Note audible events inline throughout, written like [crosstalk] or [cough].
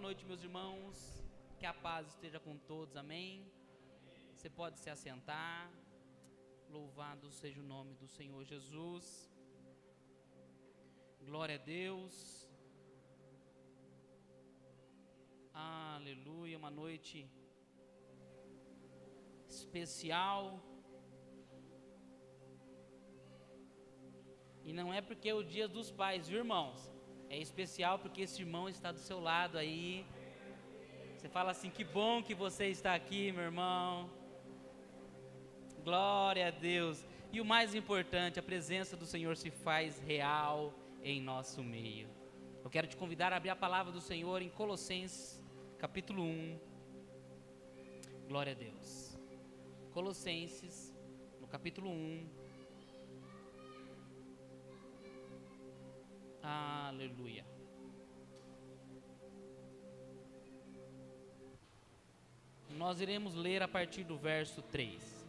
noite, meus irmãos. Que a paz esteja com todos, amém. Você pode se assentar. Louvado seja o nome do Senhor Jesus. Glória a Deus. Aleluia. Uma noite especial. E não é porque é o dia dos pais, viu, irmãos? É especial porque esse irmão está do seu lado aí. Você fala assim: que bom que você está aqui, meu irmão. Glória a Deus. E o mais importante, a presença do Senhor se faz real em nosso meio. Eu quero te convidar a abrir a palavra do Senhor em Colossenses, capítulo 1. Glória a Deus. Colossenses, no capítulo 1. Aleluia. Nós iremos ler a partir do verso 3.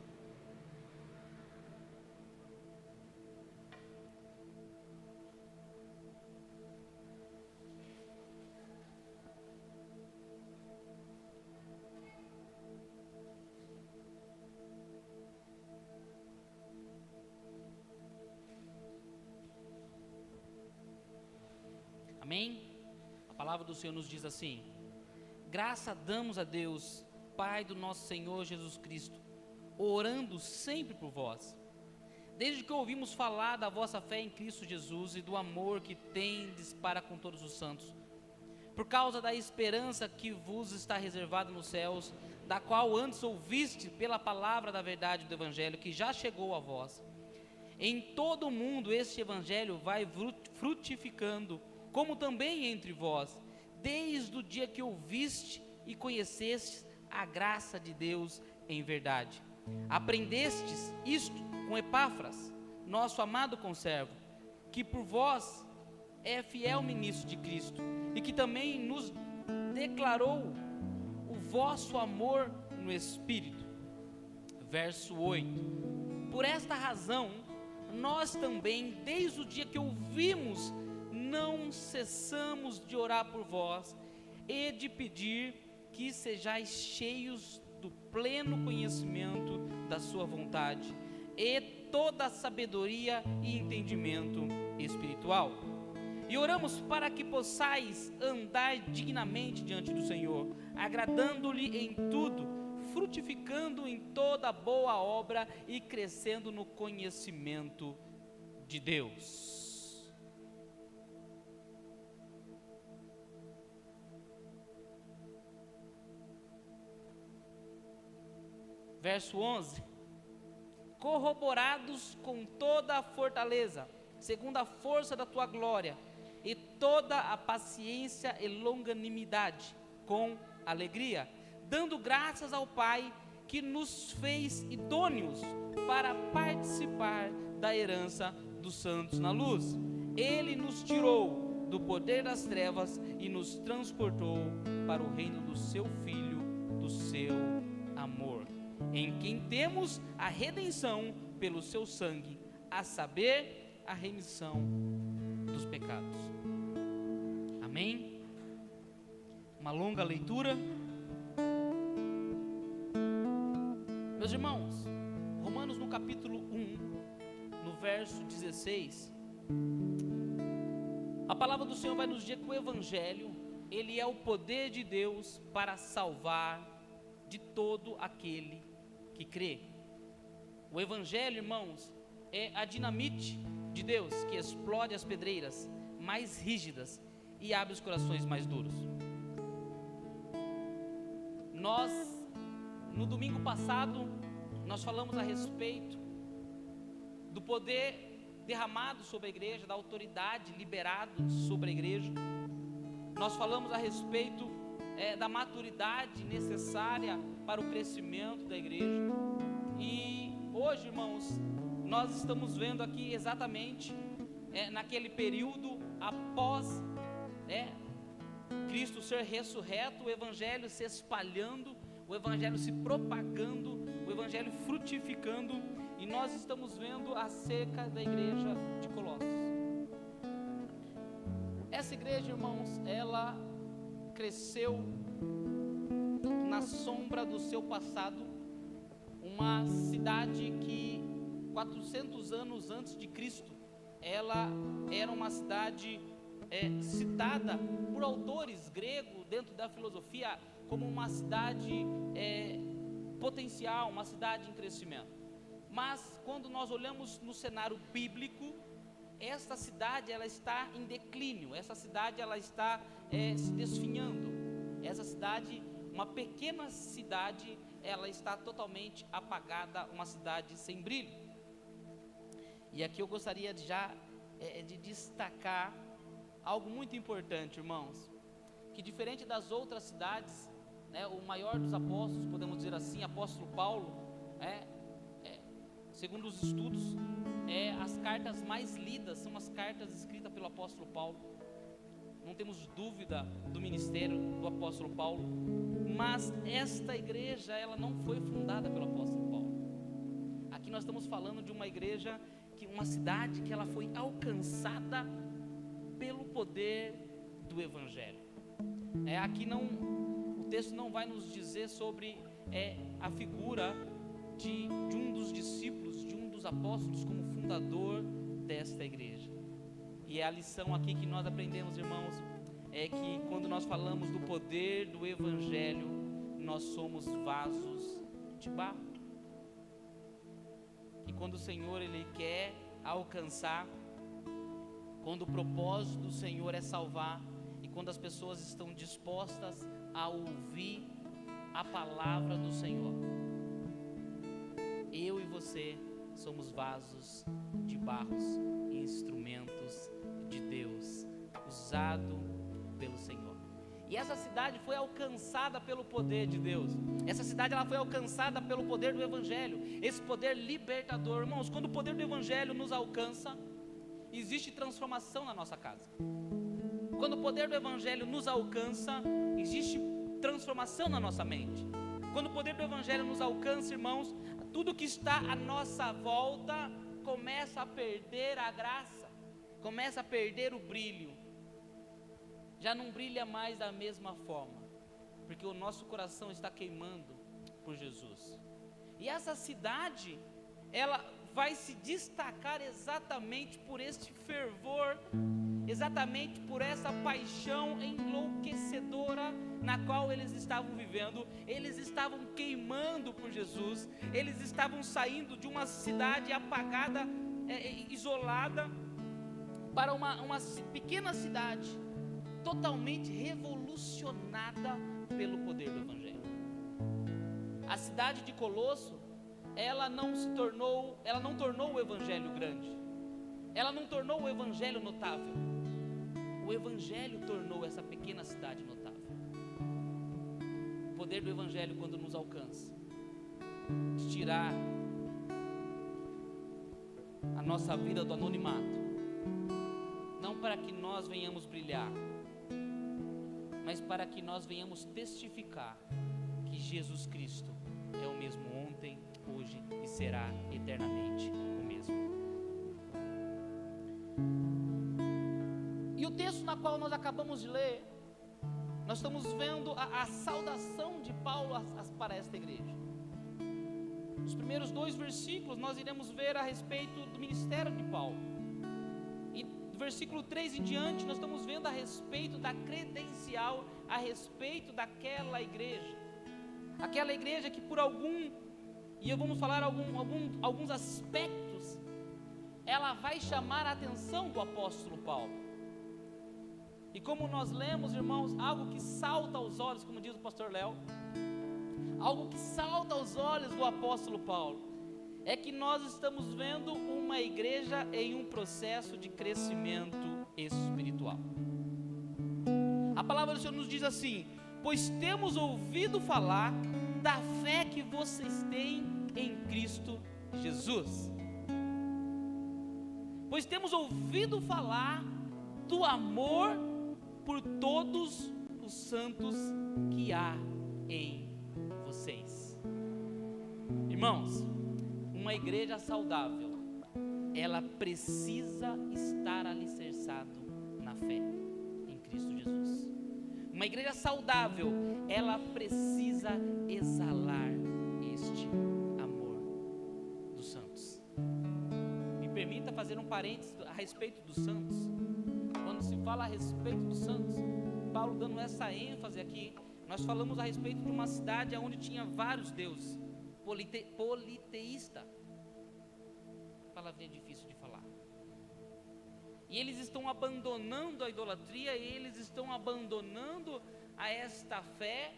Palavra do Senhor nos diz assim: Graça damos a Deus, Pai do nosso Senhor Jesus Cristo, orando sempre por vós. Desde que ouvimos falar da vossa fé em Cristo Jesus e do amor que tendes para com todos os santos, por causa da esperança que vos está reservada nos céus, da qual antes ouviste pela palavra da verdade do Evangelho, que já chegou a vós. Em todo o mundo este Evangelho vai frutificando como também entre vós, desde o dia que ouviste e conhecestes a graça de Deus em verdade. Aprendestes isto com Epáfras, nosso amado conservo, que por vós é fiel ministro de Cristo e que também nos declarou o vosso amor no Espírito. Verso 8: Por esta razão, nós também, desde o dia que ouvimos não cessamos de orar por vós e de pedir que sejais cheios do pleno conhecimento da Sua vontade e toda a sabedoria e entendimento espiritual. E oramos para que possais andar dignamente diante do Senhor, agradando-lhe em tudo, frutificando em toda boa obra e crescendo no conhecimento de Deus. Verso 11: Corroborados com toda a fortaleza, segundo a força da tua glória, e toda a paciência e longanimidade, com alegria, dando graças ao Pai que nos fez idôneos para participar da herança dos santos na luz. Ele nos tirou do poder das trevas e nos transportou para o reino do seu Filho, do seu amor em quem temos a redenção pelo seu sangue, a saber, a remissão dos pecados. Amém? Uma longa leitura. Meus irmãos, Romanos no capítulo 1, no verso 16, a palavra do Senhor vai nos dizer que o Evangelho, ele é o poder de Deus para salvar de todo aquele que crê. O Evangelho, irmãos, é a dinamite de Deus que explode as pedreiras mais rígidas e abre os corações mais duros. Nós, no domingo passado, nós falamos a respeito do poder derramado sobre a igreja, da autoridade liberado sobre a igreja. Nós falamos a respeito é, da maturidade necessária para o crescimento da igreja. E hoje, irmãos, nós estamos vendo aqui exatamente é, naquele período após é, Cristo ser ressurreto, o Evangelho se espalhando, o Evangelho se propagando, o Evangelho frutificando, e nós estamos vendo acerca da igreja de Colossos. Essa igreja, irmãos, ela cresceu na sombra do seu passado, uma cidade que 400 anos antes de Cristo, ela era uma cidade é, citada por autores gregos dentro da filosofia como uma cidade é, potencial, uma cidade em crescimento. Mas quando nós olhamos no cenário bíblico, esta cidade ela está em declínio, essa cidade ela está é, se desfinhando. Essa cidade, uma pequena cidade, ela está totalmente apagada, uma cidade sem brilho. E aqui eu gostaria já é, de destacar algo muito importante, irmãos, que diferente das outras cidades, né, o maior dos apóstolos, podemos dizer assim, apóstolo Paulo, é, é, segundo os estudos, é, as cartas mais lidas são as cartas escritas pelo apóstolo Paulo. Não temos dúvida do ministério do apóstolo Paulo, mas esta igreja ela não foi fundada pelo apóstolo Paulo. Aqui nós estamos falando de uma igreja que uma cidade que ela foi alcançada pelo poder do evangelho. É aqui não o texto não vai nos dizer sobre é, a figura de, de um dos discípulos, de um dos apóstolos como fundador desta igreja. E é a lição aqui que nós aprendemos, irmãos, é que quando nós falamos do poder do evangelho, nós somos vasos de barro. E quando o Senhor ele quer alcançar quando o propósito do Senhor é salvar e quando as pessoas estão dispostas a ouvir a palavra do Senhor. Eu e você somos vasos de barros, instrumentos de Deus, usado pelo Senhor. E essa cidade foi alcançada pelo poder de Deus. Essa cidade ela foi alcançada pelo poder do evangelho, esse poder libertador. Irmãos, quando o poder do evangelho nos alcança, existe transformação na nossa casa. Quando o poder do Evangelho nos alcança, existe transformação na nossa mente. Quando o poder do Evangelho nos alcança, irmãos, tudo que está à nossa volta começa a perder a graça, começa a perder o brilho. Já não brilha mais da mesma forma, porque o nosso coração está queimando por Jesus. E essa cidade, ela vai se destacar exatamente por este fervor, exatamente por essa paixão enlouquecedora na qual eles estavam vivendo. Eles estavam queimando por Jesus, eles estavam saindo de uma cidade apagada, é, isolada, para uma, uma pequena cidade, totalmente revolucionada pelo poder do Evangelho. A cidade de Colosso ela não se tornou, ela não tornou o evangelho grande. Ela não tornou o evangelho notável. O evangelho tornou essa pequena cidade notável. O poder do evangelho quando nos alcança de tirar a nossa vida do anonimato. Não para que nós venhamos brilhar, mas para que nós venhamos testificar que Jesus Cristo é o mesmo ontem, hoje e será eternamente o mesmo. E o texto na qual nós acabamos de ler, nós estamos vendo a, a saudação de Paulo a, a, para esta igreja. Os primeiros dois versículos nós iremos ver a respeito do ministério de Paulo. Versículo 3 em diante, nós estamos vendo a respeito da credencial, a respeito daquela igreja. Aquela igreja que por algum e eu vamos falar algum, algum, alguns aspectos, ela vai chamar a atenção do apóstolo Paulo. E como nós lemos, irmãos, algo que salta aos olhos, como diz o pastor Léo, algo que salta aos olhos do apóstolo Paulo, é que nós estamos vendo uma igreja em um processo de crescimento espiritual. A palavra do Senhor nos diz assim: Pois temos ouvido falar da fé que vocês têm em Cristo Jesus. Pois temos ouvido falar do amor por todos os santos que há em vocês. Irmãos, uma igreja saudável, ela precisa estar alicerçado na fé em Cristo Jesus uma igreja saudável, ela precisa exalar este amor dos santos. Me permita fazer um parênteses a respeito dos santos. Quando se fala a respeito dos santos, Paulo dando essa ênfase aqui, nós falamos a respeito de uma cidade onde tinha vários deuses, polite, politeísta. Palavrinha difícil de falar. E eles estão abandonando a idolatria, e eles estão abandonando a esta fé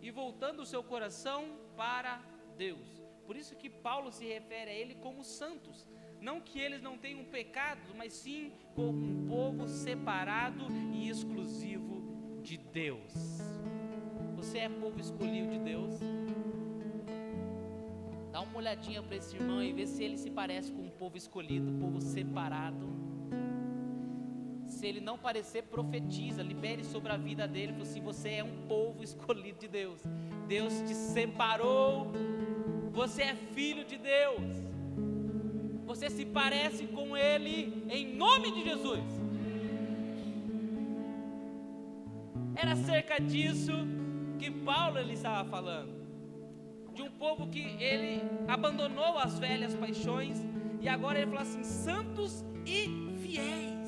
e voltando o seu coração para Deus. Por isso que Paulo se refere a ele como santos. Não que eles não tenham pecados, mas sim como um povo separado e exclusivo de Deus. Você é povo escolhido de Deus? Dá uma olhadinha para esse irmão e vê se ele se parece com um povo escolhido, um povo separado se ele não parecer, profetiza, libere sobre a vida dele, se assim, você é um povo [laughs] escolhido de Deus. Deus te separou, você é filho de Deus. Você se parece com ele em nome de Jesus. Era cerca disso que Paulo ele estava falando. De um povo que ele abandonou as velhas paixões e agora ele fala assim: santos e fiéis.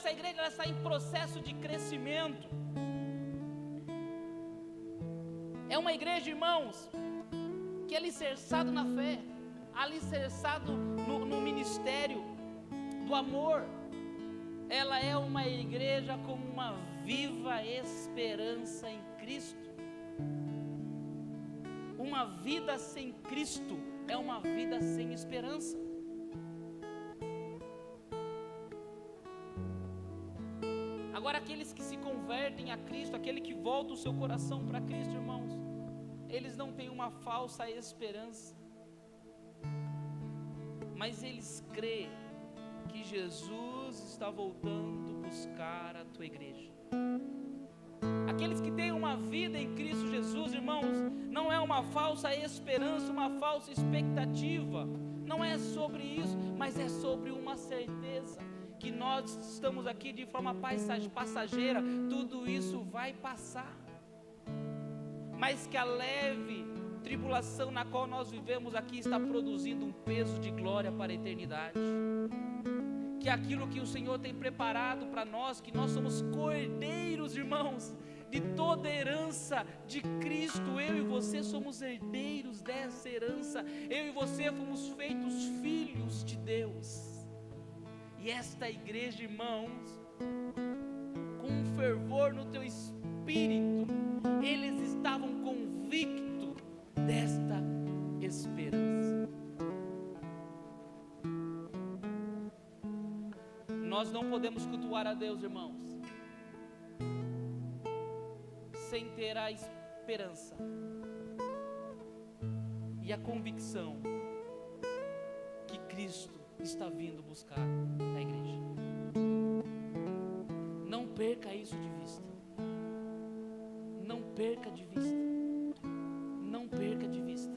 essa igreja está em processo de crescimento. É uma igreja, irmãos, que é alicerçado na fé, alicerçado no, no ministério do amor. Ela é uma igreja com uma viva esperança em Cristo. Uma vida sem Cristo é uma vida sem esperança. Agora, aqueles que se convertem a Cristo, aquele que volta o seu coração para Cristo, irmãos, eles não têm uma falsa esperança, mas eles creem que Jesus está voltando buscar a tua igreja. Aqueles que têm uma vida em Cristo Jesus, irmãos, não é uma falsa esperança, uma falsa expectativa, não é sobre isso, mas é sobre uma certeza que nós estamos aqui de forma passageira, tudo isso vai passar. Mas que a leve tribulação na qual nós vivemos aqui está produzindo um peso de glória para a eternidade. Que aquilo que o Senhor tem preparado para nós, que nós somos cordeiros, irmãos, de toda herança de Cristo. Eu e você somos herdeiros dessa herança. Eu e você fomos feitos filhos de Deus. E esta igreja, irmãos, com fervor no teu espírito, eles estavam convictos desta esperança. Nós não podemos cultuar a Deus, irmãos, sem ter a esperança e a convicção que Cristo está vindo buscar a igreja. Não perca isso de vista. Não perca de vista. Não perca de vista.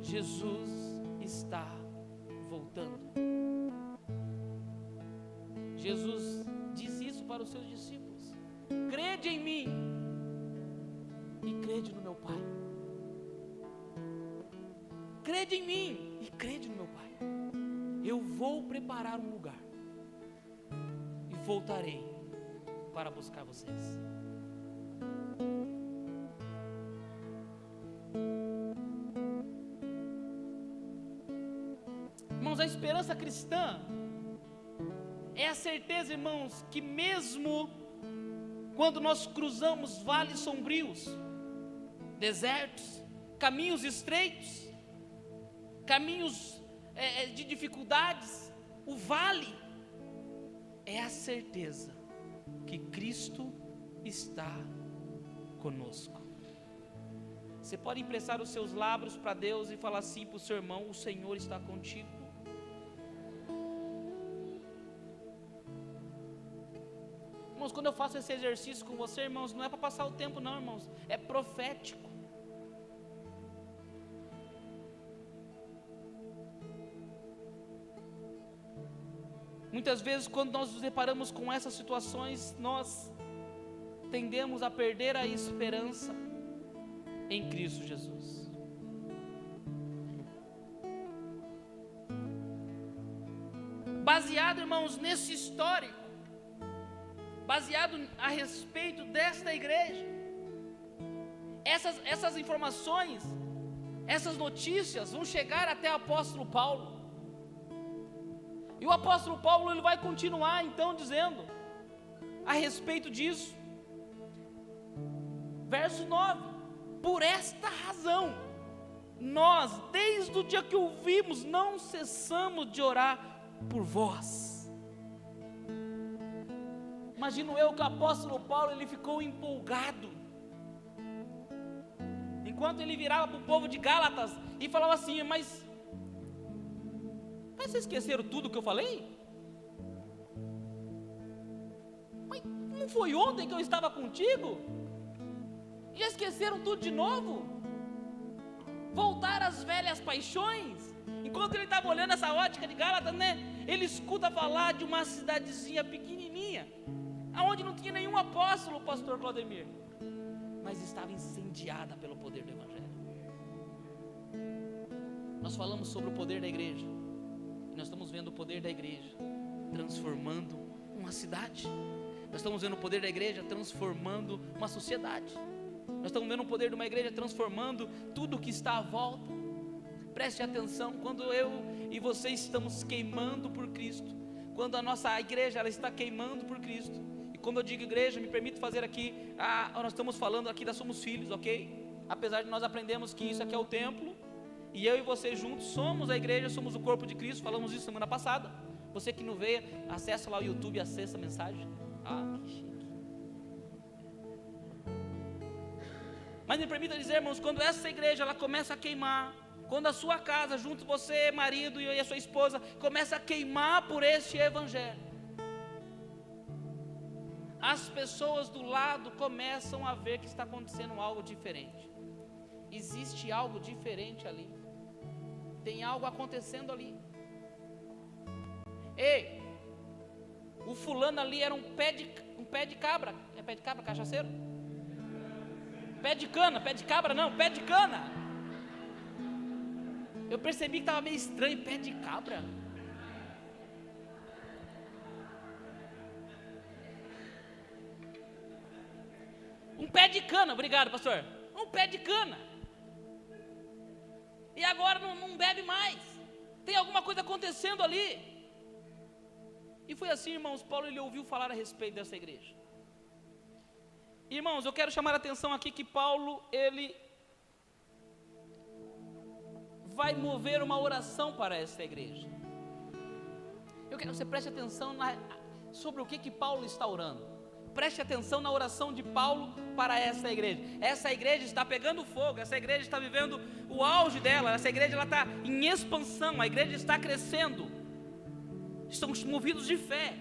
Jesus seus discípulos: crede em mim e crede no meu Pai. Crede em mim e crede no meu Pai. Eu vou preparar um lugar e voltarei para buscar vocês. Irmãos, a esperança cristã é a certeza, irmãos, que mesmo quando nós cruzamos vales sombrios, desertos, caminhos estreitos, caminhos é, é, de dificuldades, o vale é a certeza que Cristo está conosco. Você pode emprestar os seus lábios para Deus e falar assim para o seu irmão: O Senhor está contigo. Quando eu faço esse exercício com você, irmãos, não é para passar o tempo, não, irmãos, é profético. Muitas vezes, quando nós nos deparamos com essas situações, nós tendemos a perder a esperança em Cristo Jesus. Baseado, irmãos, nesse histórico, baseado a respeito desta igreja, essas, essas informações, essas notícias vão chegar até o apóstolo Paulo. E o apóstolo Paulo ele vai continuar então dizendo a respeito disso. Verso 9: Por esta razão, nós, desde o dia que o vimos, não cessamos de orar por vós. Imagino eu que o apóstolo Paulo ele ficou empolgado. Enquanto ele virava para o povo de Gálatas e falava assim: Mas mas vocês esqueceram tudo que eu falei? Mas não foi ontem que eu estava contigo? Já esqueceram tudo de novo? Voltar às velhas paixões? Enquanto ele estava olhando essa ótica de Gálatas, né? Ele escuta falar de uma cidadezinha pequenininha, aonde não tinha nenhum apóstolo, pastor Claudemir, mas estava incendiada pelo poder do Evangelho. Nós falamos sobre o poder da igreja nós estamos vendo o poder da igreja transformando uma cidade. Nós estamos vendo o poder da igreja transformando uma sociedade. Nós estamos vendo o poder de uma igreja transformando tudo que está à volta. Preste atenção, quando eu e você estamos queimando por Cristo, quando a nossa igreja ela está queimando por Cristo. Quando eu digo igreja, me permito fazer aqui, ah, nós estamos falando aqui da Somos Filhos, ok? Apesar de nós aprendemos que isso aqui é o templo, e eu e você juntos somos a igreja, somos o corpo de Cristo. Falamos isso semana passada. Você que não veio, acessa lá o YouTube e acessa a mensagem. Ah, que chique. Mas me permita dizer, irmãos, quando essa igreja ela começa a queimar, quando a sua casa, junto você, marido e a sua esposa, começa a queimar por este evangelho, as pessoas do lado começam a ver que está acontecendo algo diferente. Existe algo diferente ali. Tem algo acontecendo ali. Ei, o fulano ali era um pé de, um pé de cabra. É pé de cabra, cachaceiro? Pé de cana, pé de cabra não, pé de cana. Eu percebi que estava meio estranho, pé de cabra. Pé de cana, obrigado, pastor. Um pé de cana e agora não, não bebe mais. Tem alguma coisa acontecendo ali. E foi assim, irmãos, Paulo ele ouviu falar a respeito dessa igreja. Irmãos, eu quero chamar a atenção aqui que Paulo, ele vai mover uma oração para essa igreja. Eu quero que você preste atenção na, sobre o que, que Paulo está orando preste atenção na oração de Paulo para essa igreja. Essa igreja está pegando fogo, essa igreja está vivendo o auge dela, essa igreja ela está em expansão, a igreja está crescendo. Estão movidos de fé,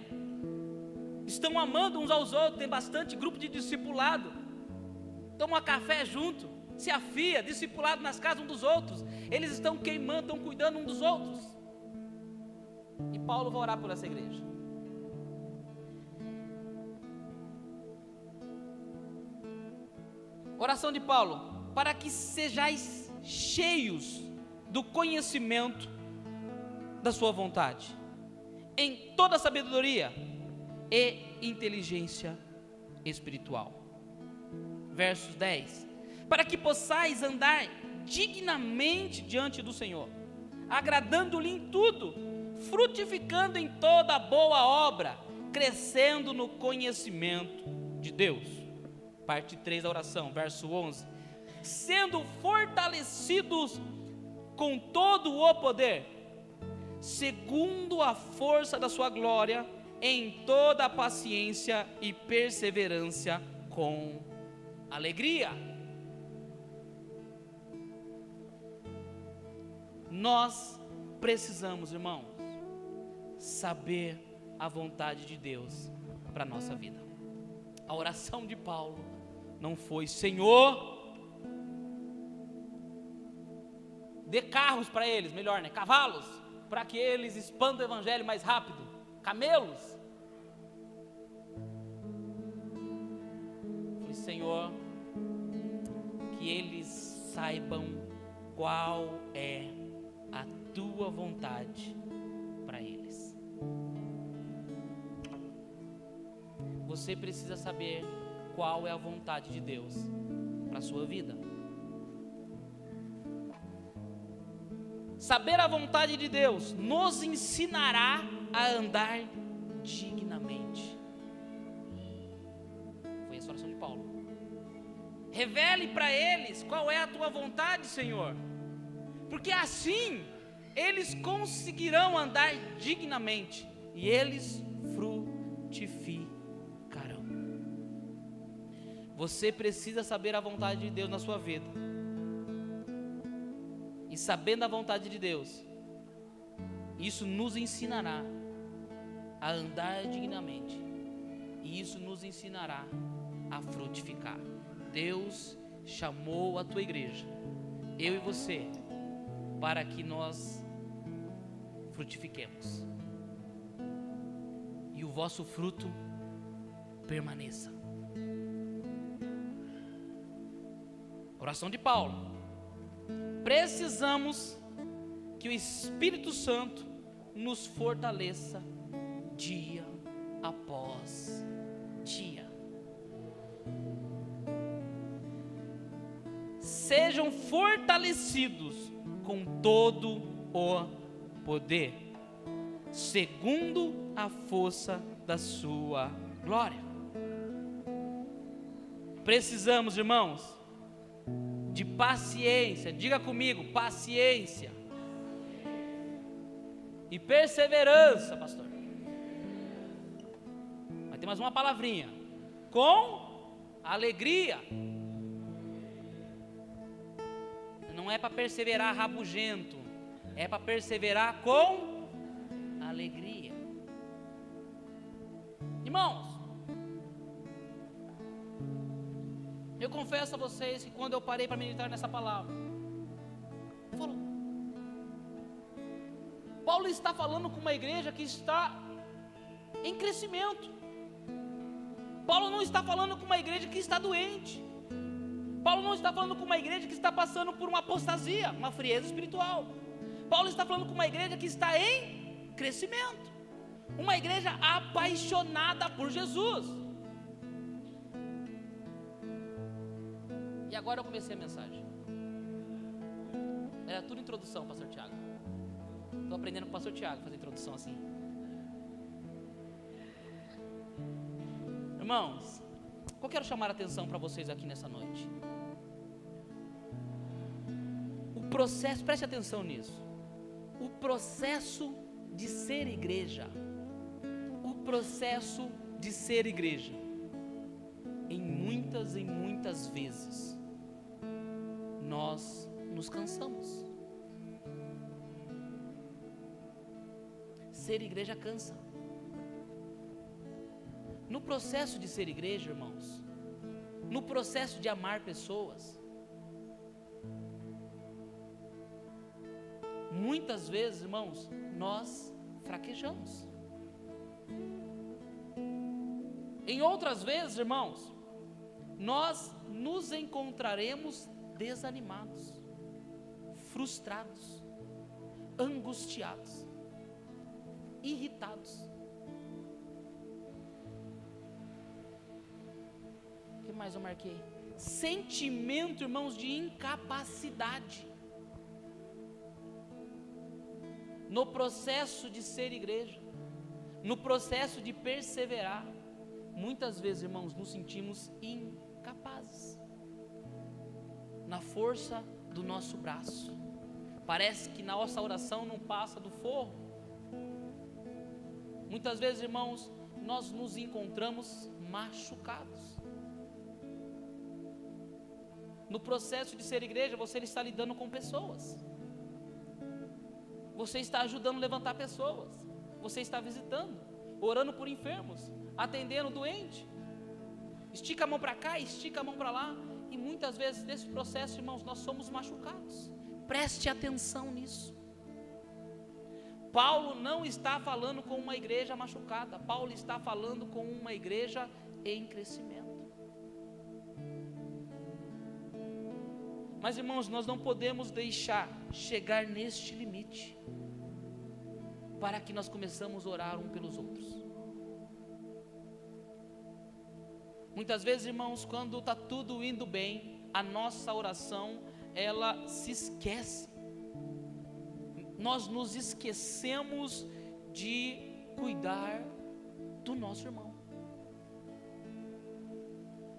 estão amando uns aos outros, tem bastante grupo de discipulado, tomam café junto, se afia, discipulado nas casas um dos outros, eles estão queimando, estão cuidando um dos outros. E Paulo vai orar por essa igreja. Oração de Paulo: para que sejais cheios do conhecimento da Sua vontade, em toda sabedoria e inteligência espiritual. Versos 10: Para que possais andar dignamente diante do Senhor, agradando-lhe em tudo, frutificando em toda boa obra, crescendo no conhecimento de Deus parte 3 da oração, verso 11: sendo fortalecidos com todo o poder, segundo a força da sua glória, em toda a paciência e perseverança com alegria. Nós precisamos, irmãos, saber a vontade de Deus para a nossa vida. A oração de Paulo não foi: Senhor, dê carros para eles, melhor, né? Cavalos, para que eles expandam o evangelho mais rápido. camelos. Falei, Senhor, que eles saibam qual é a tua vontade para eles. Você precisa saber qual é a vontade de Deus para a sua vida. Saber a vontade de Deus nos ensinará a andar dignamente. Foi essa oração de Paulo. Revele para eles qual é a tua vontade, Senhor, porque assim eles conseguirão andar dignamente e eles frutificarão. Você precisa saber a vontade de Deus na sua vida e sabendo a vontade de Deus, isso nos ensinará a andar dignamente, e isso nos ensinará a frutificar. Deus chamou a tua igreja, eu e você, para que nós frutifiquemos e o vosso fruto permaneça. Oração de Paulo precisamos que o Espírito Santo nos fortaleça dia após dia. Sejam fortalecidos com todo o poder, segundo a força da sua glória. Precisamos, irmãos, de paciência. Diga comigo, paciência. E perseverança, pastor. Mas tem mais uma palavrinha. Com alegria. Não é para perseverar rabugento, é para perseverar com alegria. Irmãos, Eu confesso a vocês que quando eu parei para meditar nessa palavra, falou, Paulo está falando com uma igreja que está em crescimento. Paulo não está falando com uma igreja que está doente. Paulo não está falando com uma igreja que está passando por uma apostasia, uma frieza espiritual. Paulo está falando com uma igreja que está em crescimento. Uma igreja apaixonada por Jesus. Agora eu comecei a mensagem. Era tudo introdução, pastor Tiago. Estou aprendendo com o pastor Tiago fazer introdução assim. Irmãos, eu quero chamar a atenção para vocês aqui nessa noite. O processo, preste atenção nisso. O processo de ser igreja. O processo de ser igreja. Em muitas e muitas vezes nós nos cansamos. Ser igreja cansa. No processo de ser igreja, irmãos, no processo de amar pessoas, muitas vezes, irmãos, nós fraquejamos. Em outras vezes, irmãos, nós nos encontraremos desanimados, frustrados, angustiados, irritados. O que mais eu marquei? Sentimento, irmãos, de incapacidade. No processo de ser igreja, no processo de perseverar, muitas vezes, irmãos, nos sentimos incapazes força do nosso braço. Parece que na nossa oração não passa do forro. Muitas vezes, irmãos, nós nos encontramos machucados. No processo de ser igreja, você está lidando com pessoas. Você está ajudando a levantar pessoas. Você está visitando, orando por enfermos, atendendo doente. Estica a mão para cá, estica a mão para lá. E muitas vezes nesse processo, irmãos, nós somos machucados. Preste atenção nisso. Paulo não está falando com uma igreja machucada, Paulo está falando com uma igreja em crescimento. Mas irmãos, nós não podemos deixar chegar neste limite para que nós começamos a orar um pelos outros. Muitas vezes, irmãos, quando está tudo indo bem, a nossa oração ela se esquece. Nós nos esquecemos de cuidar do nosso irmão.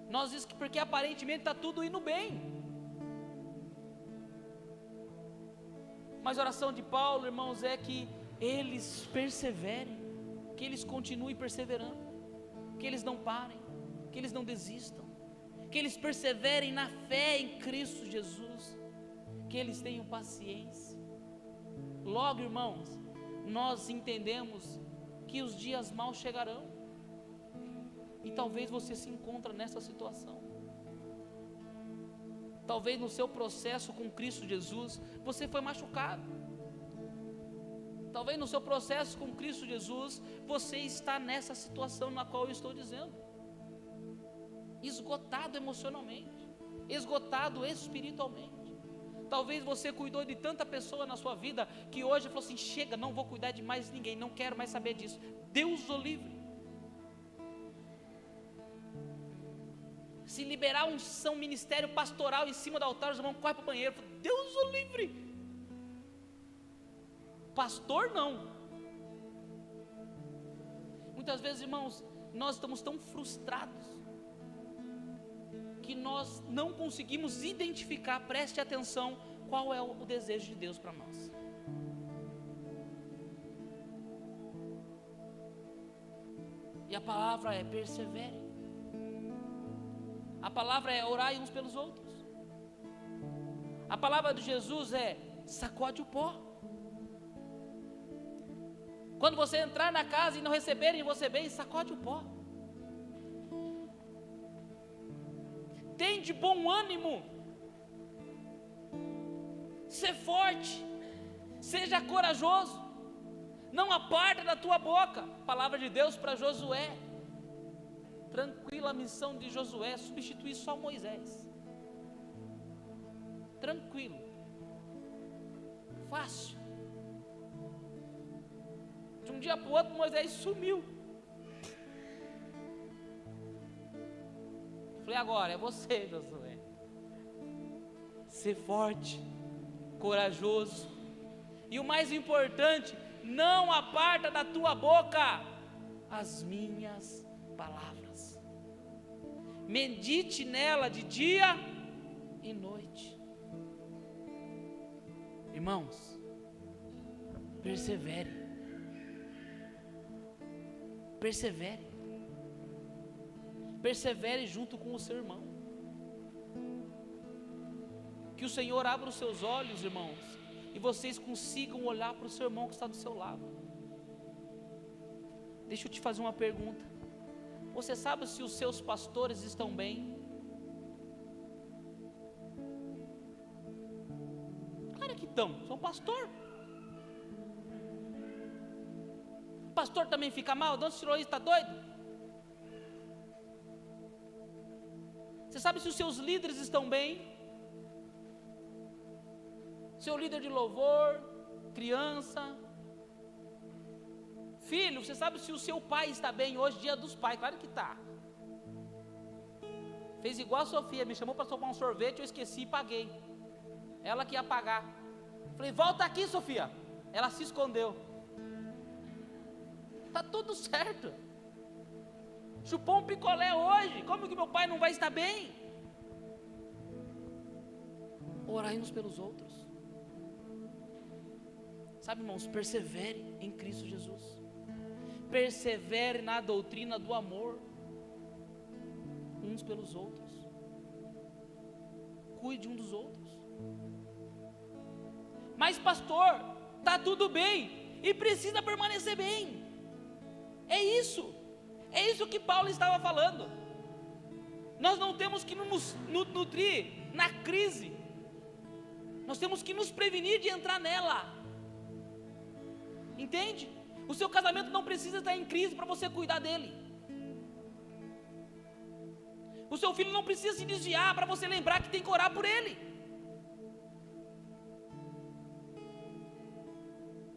Nós porque aparentemente está tudo indo bem. Mas a oração de Paulo, irmãos, é que eles perseverem, que eles continuem perseverando, que eles não parem, que eles não desistam, que eles perseverem na fé em Cristo Jesus, que eles tenham paciência. Logo, irmãos, nós entendemos que os dias maus chegarão. E talvez você se encontre nessa situação. Talvez no seu processo com Cristo Jesus, você foi machucado. Talvez no seu processo com Cristo Jesus, você está nessa situação na qual eu estou dizendo. Esgotado emocionalmente, esgotado espiritualmente. Talvez você cuidou de tanta pessoa na sua vida que hoje falou assim: chega, não vou cuidar de mais ninguém, não quero mais saber disso. Deus o livre. se liberar um são ministério pastoral em cima do altar, os irmãos correm para o banheiro. Deus o livre. Pastor não. Muitas vezes, irmãos, nós estamos tão frustrados que nós não conseguimos identificar, preste atenção, qual é o desejo de Deus para nós. E a palavra é persevere. A palavra é orar uns pelos outros. A palavra de Jesus é sacode o pó. Quando você entrar na casa e não receberem você bem, sacode o pó. Tem de bom ânimo. Ser forte. Seja corajoso. Não aparta da tua boca. Palavra de Deus para Josué tranquila a missão de Josué substituir só Moisés. Tranquilo. Fácil. De um dia para o outro, Moisés sumiu. Falei, agora é você, Josué. Ser forte, corajoso. E o mais importante, não aparta da tua boca as minhas palavras medite nela de dia e noite. Irmãos, persevere. Persevere. Persevere junto com o seu irmão. Que o Senhor abra os seus olhos, irmãos, e vocês consigam olhar para o seu irmão que está do seu lado. Deixa eu te fazer uma pergunta. Você sabe se os seus pastores estão bem? Claro que estão, são pastor. Pastor também fica mal, Dom Ciroí está doido? Você sabe se os seus líderes estão bem? Seu líder de louvor, criança, Filho, você sabe se o seu pai está bem hoje, dia dos pais? Claro que está. Fez igual a Sofia, me chamou para tomar um sorvete, eu esqueci e paguei. Ela que ia pagar. Falei, volta aqui, Sofia. Ela se escondeu. Está tudo certo. Chupou um picolé hoje. Como que meu pai não vai estar bem? Orai uns pelos outros. Sabe, irmãos, persevere em Cristo Jesus persevere na doutrina do amor uns pelos outros. Cuide um dos outros. Mas pastor, tá tudo bem e precisa permanecer bem. É isso. É isso que Paulo estava falando. Nós não temos que nos nutrir na crise. Nós temos que nos prevenir de entrar nela. Entende? O seu casamento não precisa estar em crise para você cuidar dele. O seu filho não precisa se desviar para você lembrar que tem que orar por ele.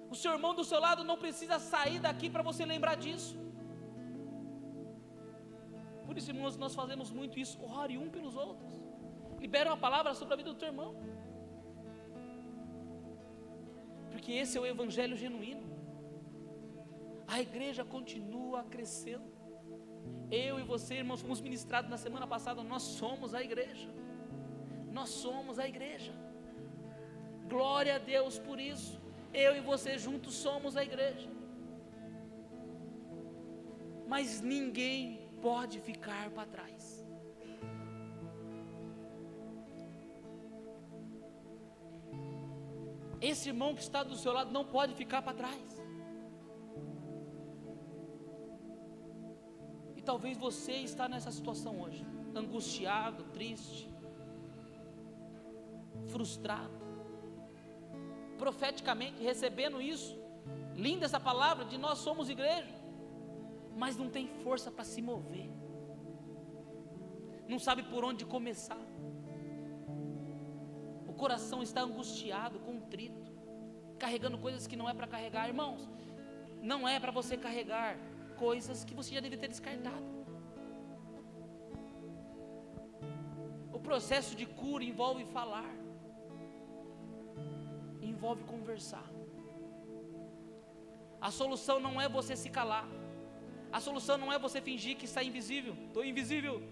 O seu irmão do seu lado não precisa sair daqui para você lembrar disso. Por isso, irmãos, nós fazemos muito isso. Ore um pelos outros. Libera uma palavra sobre a vida do teu irmão. Porque esse é o evangelho genuíno. A igreja continua crescendo. Eu e você, irmãos, fomos ministrados na semana passada. Nós somos a igreja. Nós somos a igreja. Glória a Deus por isso. Eu e você juntos somos a igreja. Mas ninguém pode ficar para trás. Esse irmão que está do seu lado não pode ficar para trás. E talvez você está nessa situação hoje, angustiado, triste, frustrado. Profeticamente recebendo isso, linda essa palavra de nós somos igreja, mas não tem força para se mover. Não sabe por onde começar. O coração está angustiado, contrito, carregando coisas que não é para carregar, irmãos. Não é para você carregar coisas que você já deveria ter descartado. O processo de cura envolve falar, envolve conversar. A solução não é você se calar. A solução não é você fingir que está invisível. Estou invisível.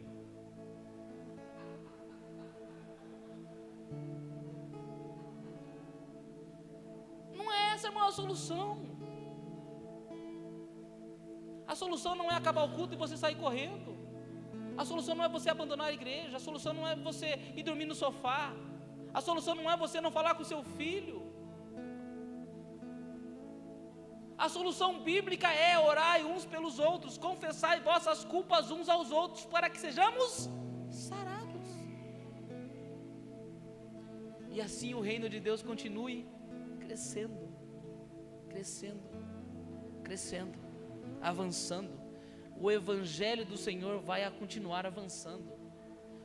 Não é essa a maior solução. A solução não é acabar o culto e você sair correndo. A solução não é você abandonar a igreja. A solução não é você ir dormir no sofá. A solução não é você não falar com seu filho. A solução bíblica é orar uns pelos outros, confessar vossas culpas uns aos outros, para que sejamos sarados. E assim o reino de Deus continue crescendo, crescendo, crescendo avançando. O evangelho do Senhor vai continuar avançando.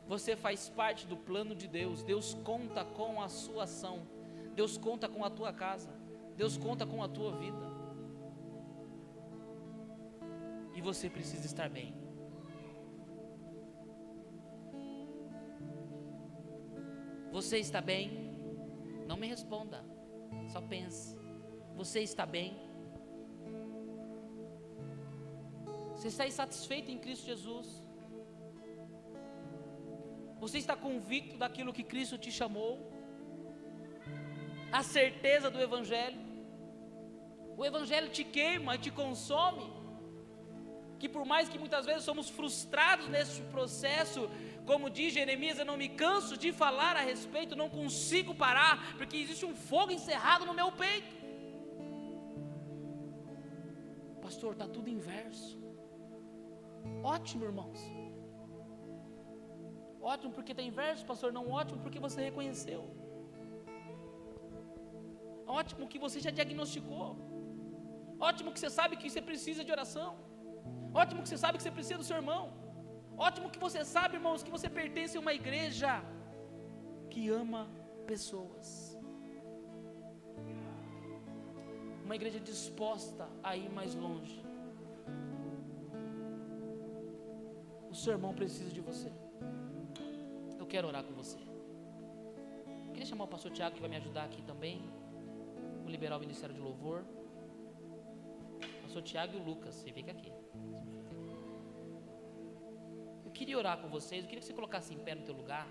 Você faz parte do plano de Deus. Deus conta com a sua ação. Deus conta com a tua casa. Deus conta com a tua vida. E você precisa estar bem. Você está bem? Não me responda. Só pense. Você está bem? Você está insatisfeito em Cristo Jesus? Você está convicto daquilo que Cristo te chamou? A certeza do Evangelho? O Evangelho te queima e te consome? Que por mais que muitas vezes somos frustrados nesse processo, como diz Jeremias, eu não me canso de falar a respeito, não consigo parar, porque existe um fogo encerrado no meu peito. Pastor, está tudo inverso. Ótimo, irmãos. Ótimo porque tem verso, pastor. Não ótimo porque você reconheceu. Ótimo que você já diagnosticou. Ótimo que você sabe que você precisa de oração. Ótimo que você sabe que você precisa do seu irmão. Ótimo que você sabe, irmãos, que você pertence a uma igreja que ama pessoas. Uma igreja disposta a ir mais longe. O seu irmão precisa de você. Eu quero orar com você. Eu queria chamar o pastor Tiago que vai me ajudar aqui também. Vou liberar o ministério de louvor. Pastor Tiago e o Lucas, você fica aqui. Eu queria orar com vocês. Eu queria que você colocasse em pé no teu lugar.